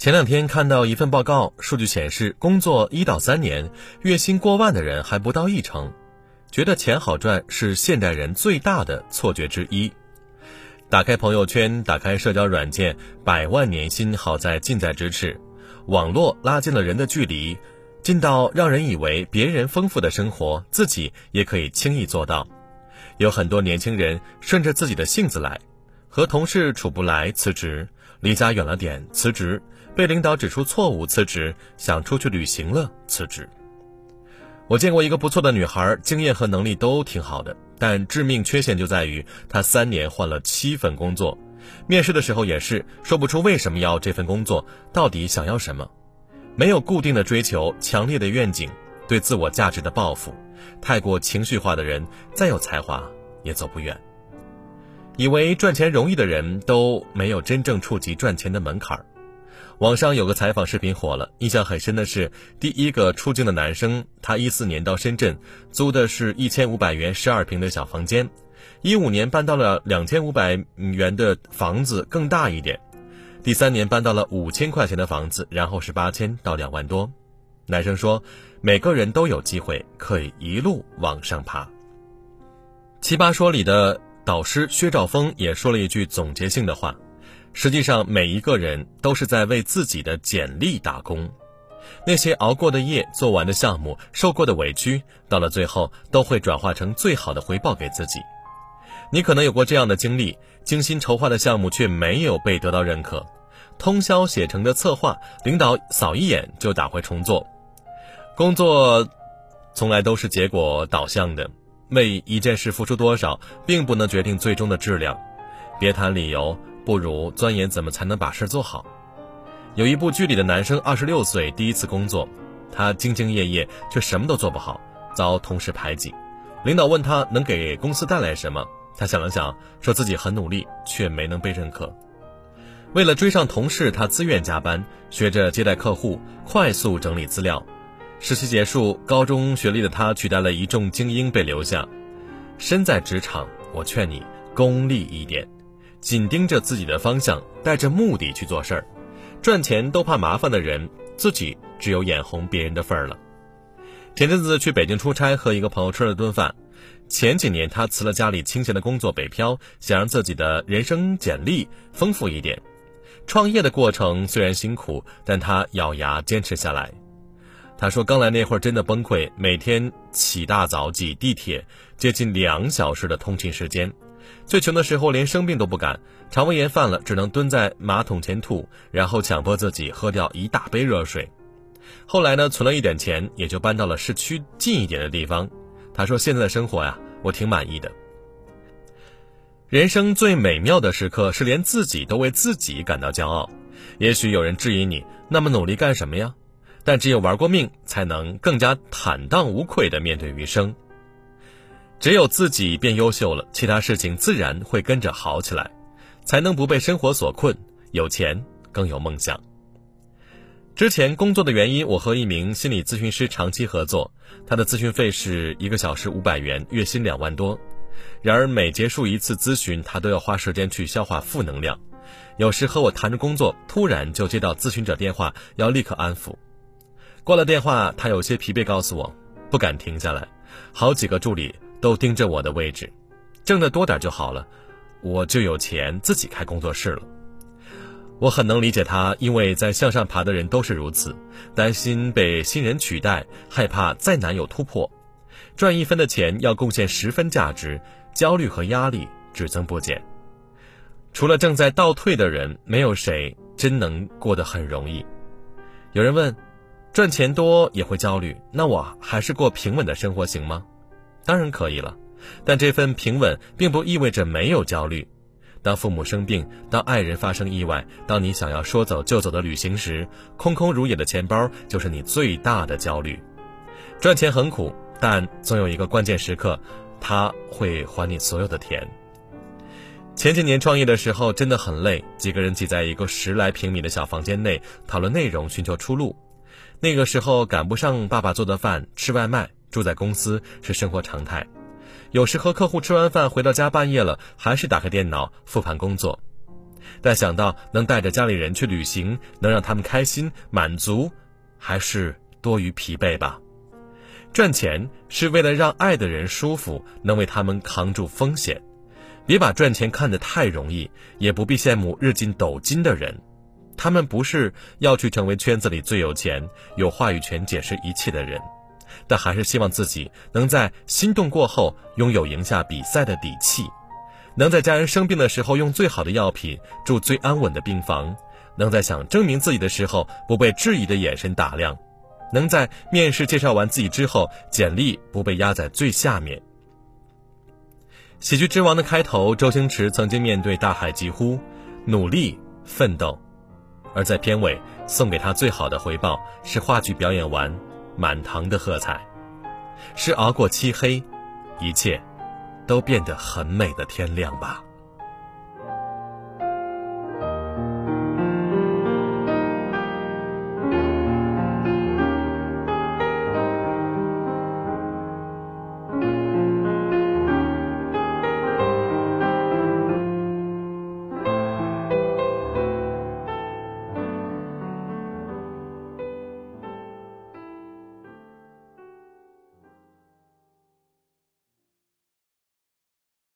前两天看到一份报告，数据显示，工作一到三年，月薪过万的人还不到一成，觉得钱好赚是现代人最大的错觉之一。打开朋友圈，打开社交软件，百万年薪好在近在咫尺，网络拉近了人的距离，近到让人以为别人丰富的生活，自己也可以轻易做到。有很多年轻人顺着自己的性子来，和同事处不来辞职，离家远了点辞职，被领导指出错误辞职，想出去旅行了辞职。我见过一个不错的女孩，经验和能力都挺好的，但致命缺陷就在于她三年换了七份工作，面试的时候也是说不出为什么要这份工作，到底想要什么，没有固定的追求，强烈的愿景，对自我价值的抱负。太过情绪化的人，再有才华也走不远。以为赚钱容易的人都没有真正触及赚钱的门槛儿。网上有个采访视频火了，印象很深的是第一个出镜的男生，他一四年到深圳租的是一千五百元十二平的小房间，一五年搬到了两千五百元的房子更大一点，第三年搬到了五千块钱的房子，然后是八千到两万多。男生说。每个人都有机会可以一路往上爬。奇葩说里的导师薛兆丰也说了一句总结性的话：实际上，每一个人都是在为自己的简历打工。那些熬过的夜、做完的项目、受过的委屈，到了最后都会转化成最好的回报给自己。你可能有过这样的经历：精心筹划的项目却没有被得到认可，通宵写成的策划，领导扫一眼就打回重做。工作从来都是结果导向的，为一件事付出多少，并不能决定最终的质量。别谈理由，不如钻研怎么才能把事做好。有一部剧里的男生，二十六岁第一次工作，他兢兢业业，却什么都做不好，遭同事排挤。领导问他能给公司带来什么，他想了想，说自己很努力，却没能被认可。为了追上同事，他自愿加班，学着接待客户，快速整理资料。实习结束，高中学历的他取代了一众精英被留下。身在职场，我劝你功利一点，紧盯着自己的方向，带着目的去做事儿。赚钱都怕麻烦的人，自己只有眼红别人的份儿了。前阵子去北京出差，和一个朋友吃了顿饭。前几年他辞了家里清闲的工作北漂，想让自己的人生简历丰富一点。创业的过程虽然辛苦，但他咬牙坚持下来。他说：“刚来那会儿真的崩溃，每天起大早挤地铁，接近两小时的通勤时间。最穷的时候连生病都不敢，肠胃炎犯了只能蹲在马桶前吐，然后强迫自己喝掉一大杯热水。后来呢，存了一点钱，也就搬到了市区近一点的地方。他说现在的生活呀，我挺满意的。人生最美妙的时刻是连自己都为自己感到骄傲。也许有人质疑你，那么努力干什么呀？”但只有玩过命，才能更加坦荡无愧地面对余生。只有自己变优秀了，其他事情自然会跟着好起来，才能不被生活所困。有钱更有梦想。之前工作的原因，我和一名心理咨询师长期合作，他的咨询费是一个小时五百元，月薪两万多。然而每结束一次咨询，他都要花时间去消化负能量。有时和我谈着工作，突然就接到咨询者电话，要立刻安抚。挂了电话，他有些疲惫，告诉我不敢停下来。好几个助理都盯着我的位置，挣得多点就好了，我就有钱自己开工作室了。我很能理解他，因为在向上爬的人都是如此，担心被新人取代，害怕再难有突破。赚一分的钱要贡献十分价值，焦虑和压力只增不减。除了正在倒退的人，没有谁真能过得很容易。有人问。赚钱多也会焦虑，那我还是过平稳的生活行吗？当然可以了，但这份平稳并不意味着没有焦虑。当父母生病，当爱人发生意外，当你想要说走就走的旅行时，空空如也的钱包就是你最大的焦虑。赚钱很苦，但总有一个关键时刻，他会还你所有的甜。前几年创业的时候真的很累，几个人挤在一个十来平米的小房间内讨论内容，寻求出路。那个时候赶不上爸爸做的饭，吃外卖，住在公司是生活常态。有时和客户吃完饭回到家半夜了，还是打开电脑复盘工作。但想到能带着家里人去旅行，能让他们开心满足，还是多于疲惫吧。赚钱是为了让爱的人舒服，能为他们扛住风险。别把赚钱看得太容易，也不必羡慕日进斗金的人。他们不是要去成为圈子里最有钱、有话语权解释一切的人，但还是希望自己能在心动过后拥有赢下比赛的底气。能在家人生病的时候用最好的药品，住最安稳的病房；能在想证明自己的时候不被质疑的眼神打量；能在面试介绍完自己之后，简历不被压在最下面。喜剧之王的开头，周星驰曾经面对大海疾呼：“努力奋斗。”而在片尾送给他最好的回报是话剧表演完，满堂的喝彩，是熬过漆黑，一切。都变得很美的天亮吧。